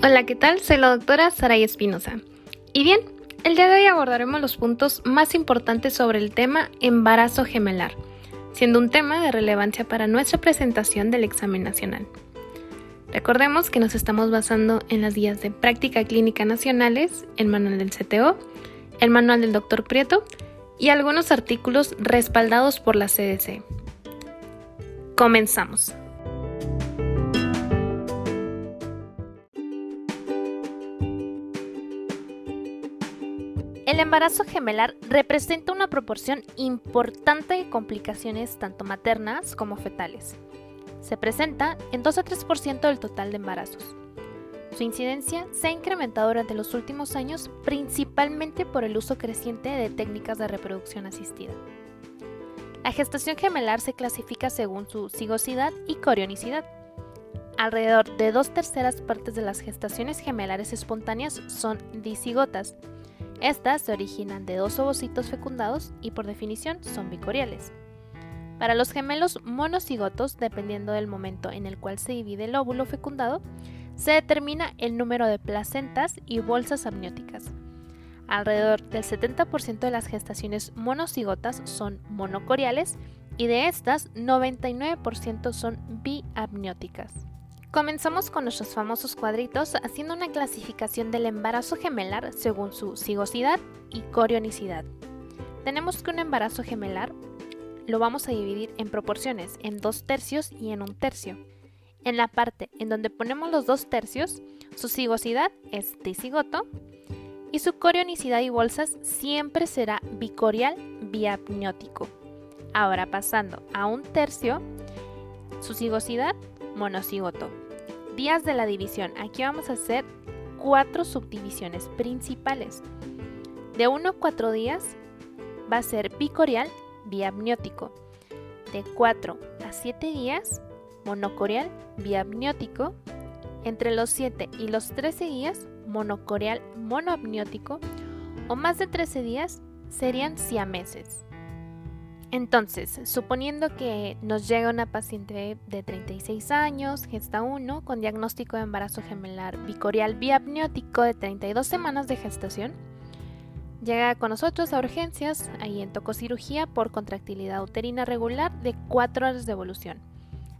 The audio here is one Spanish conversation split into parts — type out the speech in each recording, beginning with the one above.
Hola, ¿qué tal? Soy la doctora Saray Espinosa. Y bien, el día de hoy abordaremos los puntos más importantes sobre el tema embarazo gemelar, siendo un tema de relevancia para nuestra presentación del examen nacional. Recordemos que nos estamos basando en las guías de práctica clínica nacionales, el manual del CTO, el manual del doctor Prieto y algunos artículos respaldados por la CDC. Comenzamos. El embarazo gemelar representa una proporción importante de complicaciones tanto maternas como fetales. Se presenta en 2 a 3% del total de embarazos. Su incidencia se ha incrementado durante los últimos años principalmente por el uso creciente de técnicas de reproducción asistida. La gestación gemelar se clasifica según su cigosidad y corionicidad. Alrededor de dos terceras partes de las gestaciones gemelares espontáneas son disigotas, estas se originan de dos ovocitos fecundados y por definición son bicoriales. Para los gemelos monocigotos, dependiendo del momento en el cual se divide el óvulo fecundado, se determina el número de placentas y bolsas amnióticas. Alrededor del 70% de las gestaciones monocigotas son monocoriales y de estas 99% son biamnióticas. Comenzamos con nuestros famosos cuadritos haciendo una clasificación del embarazo gemelar según su cigosidad y corionicidad. Tenemos que un embarazo gemelar lo vamos a dividir en proporciones, en dos tercios y en un tercio. En la parte en donde ponemos los dos tercios, su cigosidad es dicigoto y su corionicidad y bolsas siempre será bicorial biapniótico. Ahora pasando a un tercio, su cigosidad monocigoto. Días de la división. Aquí vamos a hacer cuatro subdivisiones principales. De 1 a 4 días va a ser bicorial biamniótico. De 4 a 7 días monocorial biamniótico. Entre los 7 y los 13 días monocorial monoamniótico. O más de 13 días serían siameses. Entonces, suponiendo que nos llega una paciente de 36 años, gesta 1, con diagnóstico de embarazo gemelar bicorial biapniótico de 32 semanas de gestación, llega con nosotros a urgencias, ahí en tococirugía por contractilidad uterina regular de 4 horas de evolución,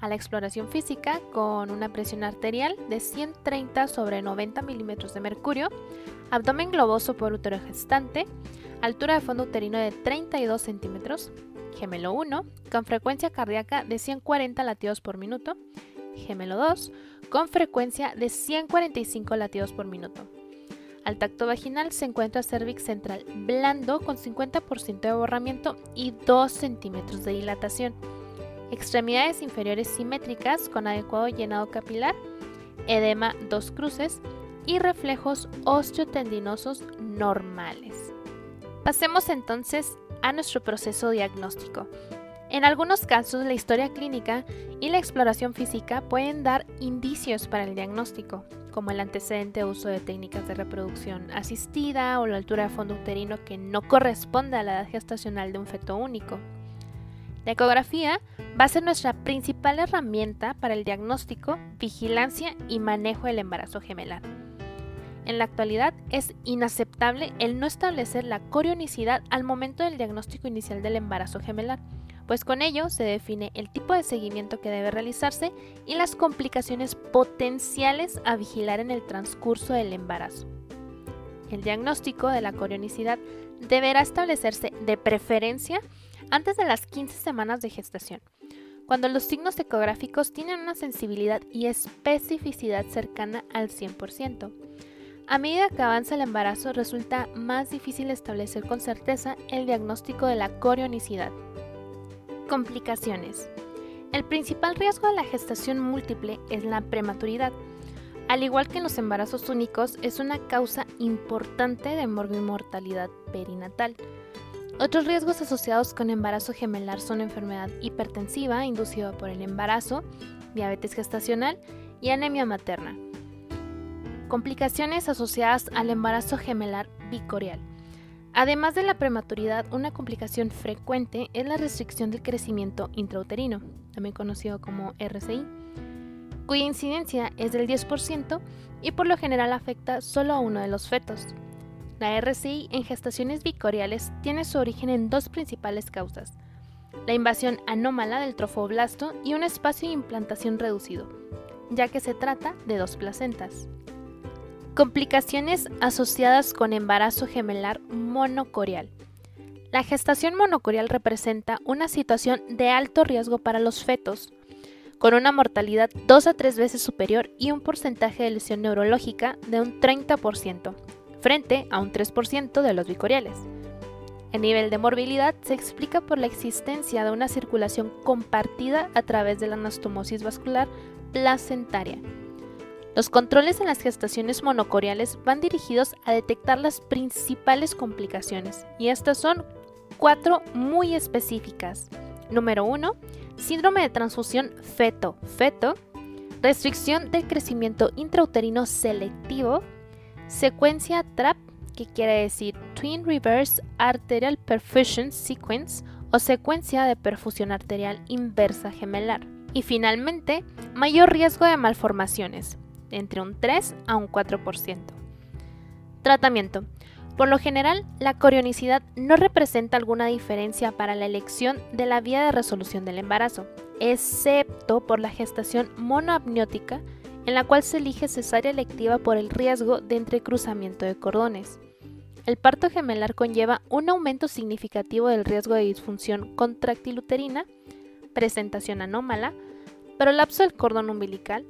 a la exploración física con una presión arterial de 130 sobre 90 milímetros de mercurio, abdomen globoso por útero gestante, altura de fondo uterino de 32 centímetros, gemelo 1, con frecuencia cardíaca de 140 latidos por minuto, gemelo 2, con frecuencia de 145 latidos por minuto. Al tacto vaginal se encuentra cervix central blando con 50% de borramiento y 2 centímetros de dilatación. Extremidades inferiores simétricas con adecuado llenado capilar, edema dos cruces y reflejos osteotendinosos normales. Pasemos entonces a nuestro proceso diagnóstico. En algunos casos, la historia clínica y la exploración física pueden dar indicios para el diagnóstico, como el antecedente uso de técnicas de reproducción asistida o la altura de fondo uterino que no corresponde a la edad gestacional de un feto único. La ecografía va a ser nuestra principal herramienta para el diagnóstico, vigilancia y manejo del embarazo gemelar. En la actualidad es inaceptable el no establecer la corionicidad al momento del diagnóstico inicial del embarazo gemelar, pues con ello se define el tipo de seguimiento que debe realizarse y las complicaciones potenciales a vigilar en el transcurso del embarazo. El diagnóstico de la corionicidad deberá establecerse de preferencia antes de las 15 semanas de gestación, cuando los signos ecográficos tienen una sensibilidad y especificidad cercana al 100%. A medida que avanza el embarazo resulta más difícil establecer con certeza el diagnóstico de la corionicidad. Complicaciones. El principal riesgo de la gestación múltiple es la prematuridad. Al igual que en los embarazos únicos, es una causa importante de mortalidad perinatal. Otros riesgos asociados con embarazo gemelar son enfermedad hipertensiva inducida por el embarazo, diabetes gestacional y anemia materna. Complicaciones asociadas al embarazo gemelar bicorial. Además de la prematuridad, una complicación frecuente es la restricción del crecimiento intrauterino, también conocido como RCI, cuya incidencia es del 10% y por lo general afecta solo a uno de los fetos. La RCI en gestaciones bicoriales tiene su origen en dos principales causas, la invasión anómala del trofoblasto y un espacio de implantación reducido, ya que se trata de dos placentas. Complicaciones asociadas con embarazo gemelar monocorial. La gestación monocorial representa una situación de alto riesgo para los fetos, con una mortalidad 2 a 3 veces superior y un porcentaje de lesión neurológica de un 30%, frente a un 3% de los bicoriales. El nivel de morbilidad se explica por la existencia de una circulación compartida a través de la anastomosis vascular placentaria. Los controles en las gestaciones monocoriales van dirigidos a detectar las principales complicaciones y estas son cuatro muy específicas. Número 1. Síndrome de transfusión feto-feto, restricción del crecimiento intrauterino selectivo, secuencia TRAP que quiere decir Twin Reverse Arterial Perfusion Sequence o secuencia de perfusión arterial inversa gemelar. Y finalmente, mayor riesgo de malformaciones, entre un 3 a un 4%. Tratamiento. Por lo general, la corionicidad no representa alguna diferencia para la elección de la vía de resolución del embarazo, excepto por la gestación monoamniótica en la cual se elige cesárea electiva por el riesgo de entrecruzamiento de cordones. El parto gemelar conlleva un aumento significativo del riesgo de disfunción contráctil uterina, presentación anómala, prolapso del cordón umbilical,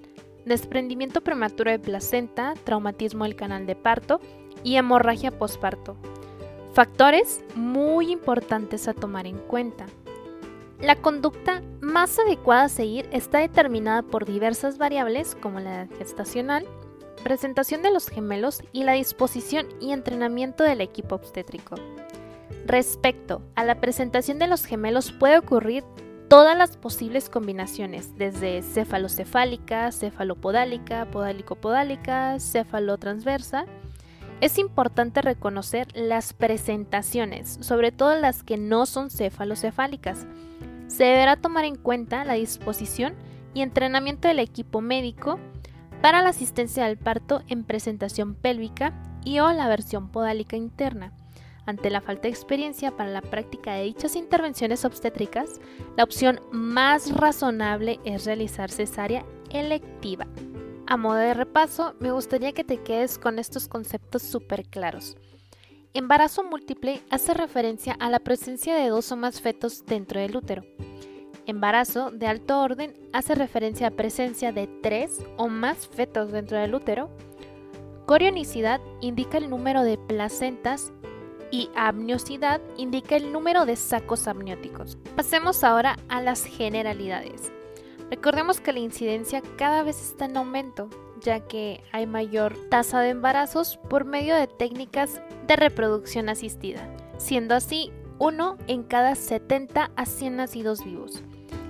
desprendimiento prematuro de placenta, traumatismo del canal de parto y hemorragia posparto. Factores muy importantes a tomar en cuenta. La conducta más adecuada a seguir está determinada por diversas variables como la gestacional, presentación de los gemelos y la disposición y entrenamiento del equipo obstétrico. Respecto a la presentación de los gemelos puede ocurrir todas las posibles combinaciones, desde cefalocefálica, cefalopodálica, podálico-podálica, cefalotransversa. Es importante reconocer las presentaciones, sobre todo las que no son cefalocefálicas, se deberá tomar en cuenta la disposición y entrenamiento del equipo médico para la asistencia al parto en presentación pélvica y o la versión podálica interna. Ante la falta de experiencia para la práctica de dichas intervenciones obstétricas, la opción más razonable es realizar cesárea electiva. A modo de repaso, me gustaría que te quedes con estos conceptos súper claros. Embarazo múltiple hace referencia a la presencia de dos o más fetos dentro del útero. Embarazo de alto orden hace referencia a presencia de tres o más fetos dentro del útero. Corionicidad indica el número de placentas y amniosidad indica el número de sacos amnióticos. Pasemos ahora a las generalidades. Recordemos que la incidencia cada vez está en aumento, ya que hay mayor tasa de embarazos por medio de técnicas de reproducción asistida, siendo así uno en cada 70 a 100 nacidos vivos.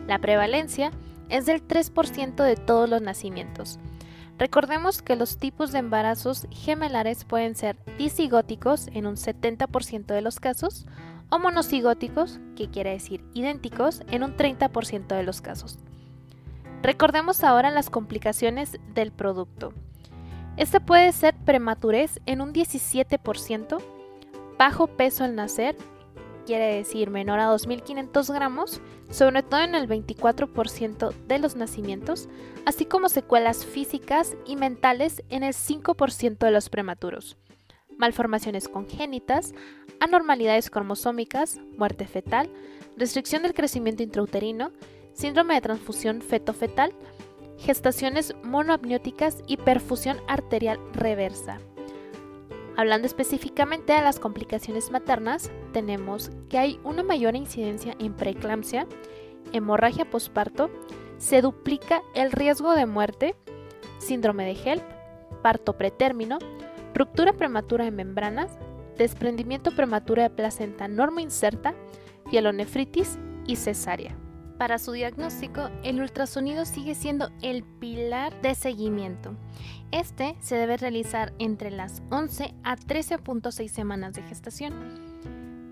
La prevalencia es del 3% de todos los nacimientos. Recordemos que los tipos de embarazos gemelares pueden ser disigóticos en un 70% de los casos o monocigóticos, que quiere decir idénticos, en un 30% de los casos. Recordemos ahora las complicaciones del producto. Este puede ser prematurez en un 17%, bajo peso al nacer, quiere decir menor a 2.500 gramos, sobre todo en el 24% de los nacimientos, así como secuelas físicas y mentales en el 5% de los prematuros, malformaciones congénitas, anormalidades cromosómicas, muerte fetal, restricción del crecimiento intrauterino, síndrome de transfusión feto-fetal, gestaciones monoamnióticas y perfusión arterial reversa. Hablando específicamente de las complicaciones maternas, tenemos que hay una mayor incidencia en preeclampsia, hemorragia posparto, se duplica el riesgo de muerte, síndrome de HELP, parto pretérmino, ruptura prematura de membranas, desprendimiento prematuro de placenta norma inserta, pielonefritis y cesárea. Para su diagnóstico, el ultrasonido sigue siendo el pilar de seguimiento. Este se debe realizar entre las 11 a 13.6 semanas de gestación.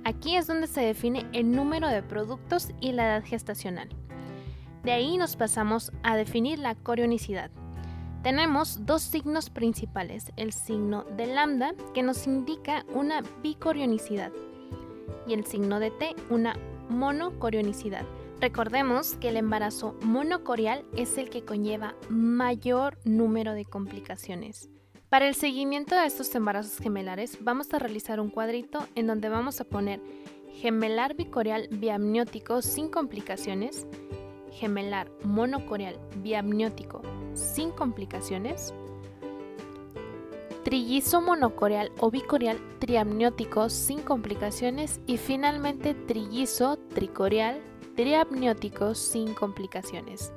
Aquí es donde se define el número de productos y la edad gestacional. De ahí nos pasamos a definir la corionicidad. Tenemos dos signos principales, el signo de lambda que nos indica una bicorionicidad y el signo de T una monocorionicidad. Recordemos que el embarazo monocorial es el que conlleva mayor número de complicaciones. Para el seguimiento de estos embarazos gemelares vamos a realizar un cuadrito en donde vamos a poner gemelar bicorial biamniótico sin complicaciones, gemelar monocorial biamniótico sin complicaciones, trillizo monocorial o bicorial triamniótico sin complicaciones y finalmente trillizo tricorial triamniótico sin complicaciones.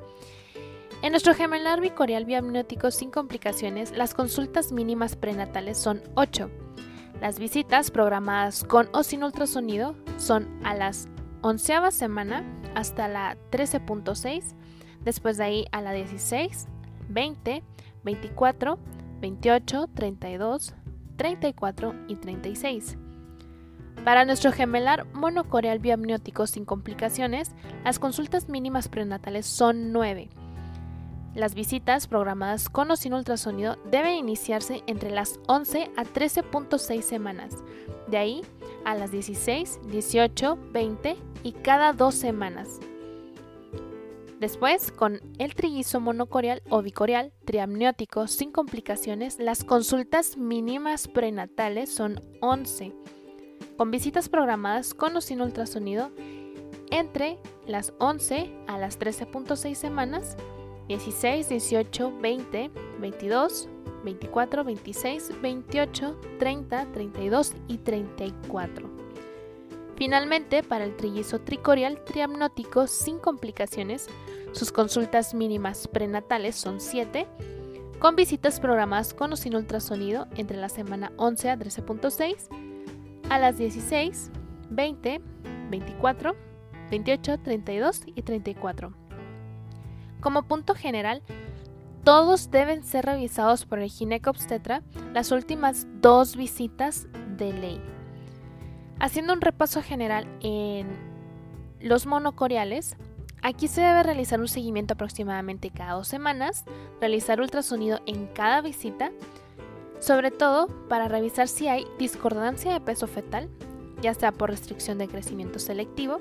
En nuestro gemelar bicorial biamniótico sin complicaciones, las consultas mínimas prenatales son 8. Las visitas programadas con o sin ultrasonido son a las 11 semana hasta la 13.6, después de ahí a la 16, 20, 24, 28, 32, 34 y 36. Para nuestro gemelar monocoreal biamniótico sin complicaciones, las consultas mínimas prenatales son 9. Las visitas programadas con o sin ultrasonido deben iniciarse entre las 11 a 13.6 semanas, de ahí a las 16, 18, 20 y cada dos semanas. Después, con el trillizo monocorial o bicorial triamniótico sin complicaciones, las consultas mínimas prenatales son 11, con visitas programadas con o sin ultrasonido entre las 11 a las 13.6 semanas, 16, 18, 20, 22, 24, 26, 28, 30, 32 y 34. Finalmente, para el trillizo tricorial triamnótico sin complicaciones, sus consultas mínimas prenatales son 7, con visitas programadas con o sin ultrasonido entre la semana 11 a 13.6, a las 16, 20, 24, 28, 32 y 34. Como punto general, todos deben ser revisados por el ginecobstetra las últimas dos visitas de ley. Haciendo un repaso general en los monocoriales, aquí se debe realizar un seguimiento aproximadamente cada dos semanas, realizar ultrasonido en cada visita, sobre todo para revisar si hay discordancia de peso fetal, ya sea por restricción de crecimiento selectivo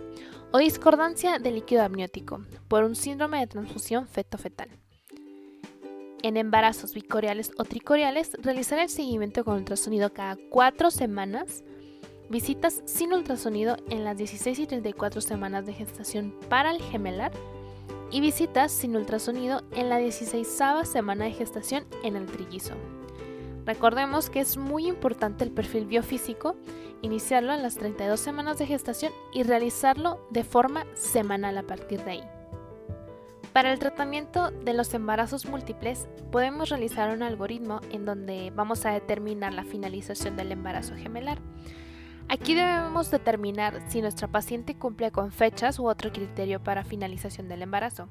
o discordancia de líquido amniótico por un síndrome de transfusión feto-fetal. En embarazos bicoriales o tricoriales, realizar el seguimiento con ultrasonido cada cuatro semanas visitas sin ultrasonido en las 16 y 34 semanas de gestación para el gemelar y visitas sin ultrasonido en la 16 semana de gestación en el trillizo. Recordemos que es muy importante el perfil biofísico, iniciarlo en las 32 semanas de gestación y realizarlo de forma semanal a partir de ahí. Para el tratamiento de los embarazos múltiples podemos realizar un algoritmo en donde vamos a determinar la finalización del embarazo gemelar. Aquí debemos determinar si nuestra paciente cumple con fechas u otro criterio para finalización del embarazo.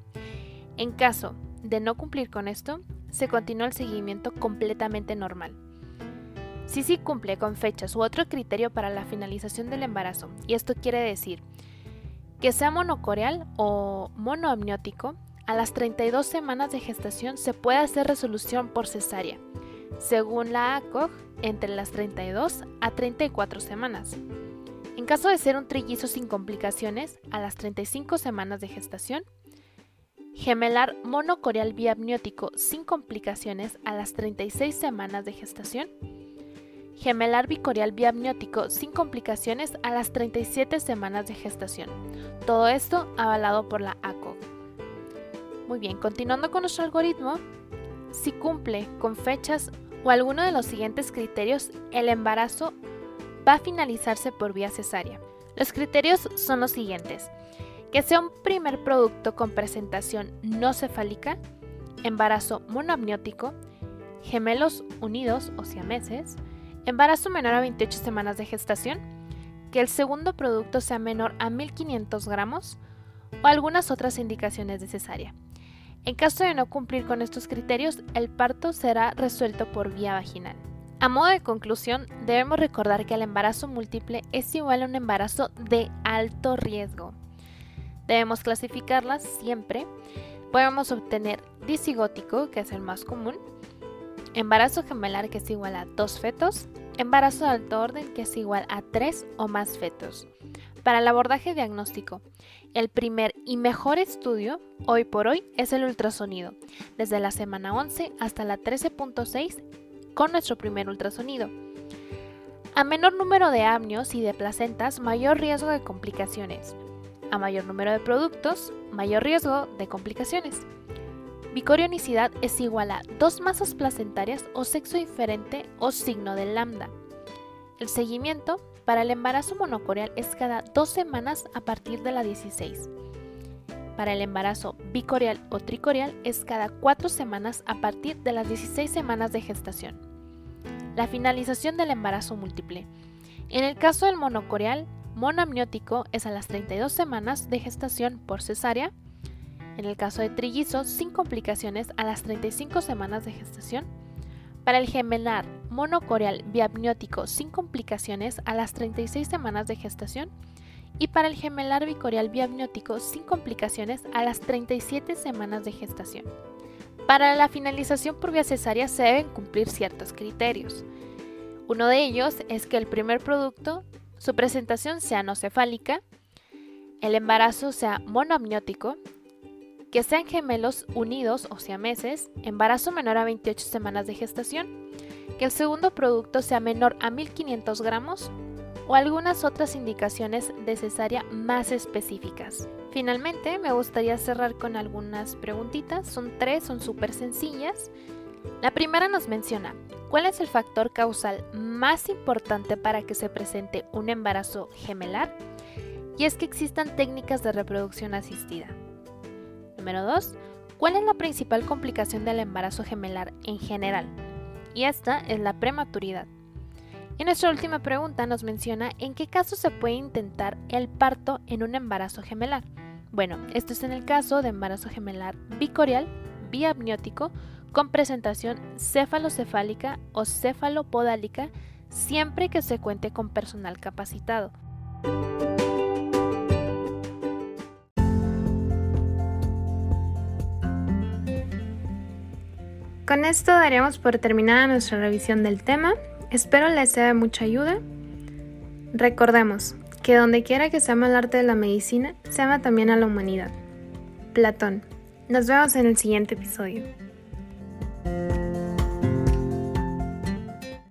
En caso de no cumplir con esto, se continúa el seguimiento completamente normal. Si sí cumple con fechas u otro criterio para la finalización del embarazo, y esto quiere decir que sea monocoreal o monoamniótico, a las 32 semanas de gestación se puede hacer resolución por cesárea según la ACOG, entre las 32 a 34 semanas. En caso de ser un trillizo sin complicaciones, a las 35 semanas de gestación, gemelar monocorial biamniótico sin complicaciones a las 36 semanas de gestación, gemelar bicorial biamniótico sin complicaciones a las 37 semanas de gestación. Todo esto avalado por la ACOG. Muy bien, continuando con nuestro algoritmo, si cumple con fechas o alguno de los siguientes criterios, el embarazo va a finalizarse por vía cesárea. Los criterios son los siguientes. Que sea un primer producto con presentación no cefálica, embarazo monoamniótico, gemelos unidos o siameses, embarazo menor a 28 semanas de gestación, que el segundo producto sea menor a 1500 gramos o algunas otras indicaciones de. En caso de no cumplir con estos criterios, el parto será resuelto por vía vaginal. A modo de conclusión, debemos recordar que el embarazo múltiple es igual a un embarazo de alto riesgo. Debemos clasificarlas siempre. Podemos obtener disigótico, que es el más común, embarazo gemelar, que es igual a dos fetos, embarazo de alto orden, que es igual a tres o más fetos. Para el abordaje diagnóstico, el primer y mejor estudio hoy por hoy es el ultrasonido, desde la semana 11 hasta la 13.6 con nuestro primer ultrasonido. A menor número de amnios y de placentas, mayor riesgo de complicaciones. A mayor número de productos, mayor riesgo de complicaciones. Bicorionicidad es igual a dos masas placentarias o sexo diferente o signo de lambda. El seguimiento para el embarazo monocorial es cada dos semanas a partir de la 16. Para el embarazo bicorial o tricorial es cada cuatro semanas a partir de las 16 semanas de gestación. La finalización del embarazo múltiple. En el caso del monocorial, monoamniótico es a las 32 semanas de gestación por cesárea. En el caso de trillizos, sin complicaciones a las 35 semanas de gestación. Para el gemelar monocorial biamniótico sin complicaciones a las 36 semanas de gestación. Y para el gemelar bicorial biamniótico sin complicaciones a las 37 semanas de gestación. Para la finalización por vía cesárea se deben cumplir ciertos criterios. Uno de ellos es que el primer producto, su presentación sea no cefálica, el embarazo sea monoamniótico, que sean gemelos unidos o meses, embarazo menor a 28 semanas de gestación, que el segundo producto sea menor a 1500 gramos o algunas otras indicaciones de cesárea más específicas. Finalmente, me gustaría cerrar con algunas preguntitas. Son tres, son súper sencillas. La primera nos menciona, ¿cuál es el factor causal más importante para que se presente un embarazo gemelar? Y es que existan técnicas de reproducción asistida. Número 2. ¿Cuál es la principal complicación del embarazo gemelar en general? Y esta es la prematuridad. Y nuestra última pregunta nos menciona en qué caso se puede intentar el parto en un embarazo gemelar. Bueno, esto es en el caso de embarazo gemelar bicorial, biamniótico, con presentación cefalocefálica o cefalopodálica, siempre que se cuente con personal capacitado. Con esto daríamos por terminada nuestra revisión del tema. Espero les sea de mucha ayuda. Recordemos, que donde quiera que se ama el arte de la medicina, se ama también a la humanidad. Platón. Nos vemos en el siguiente episodio.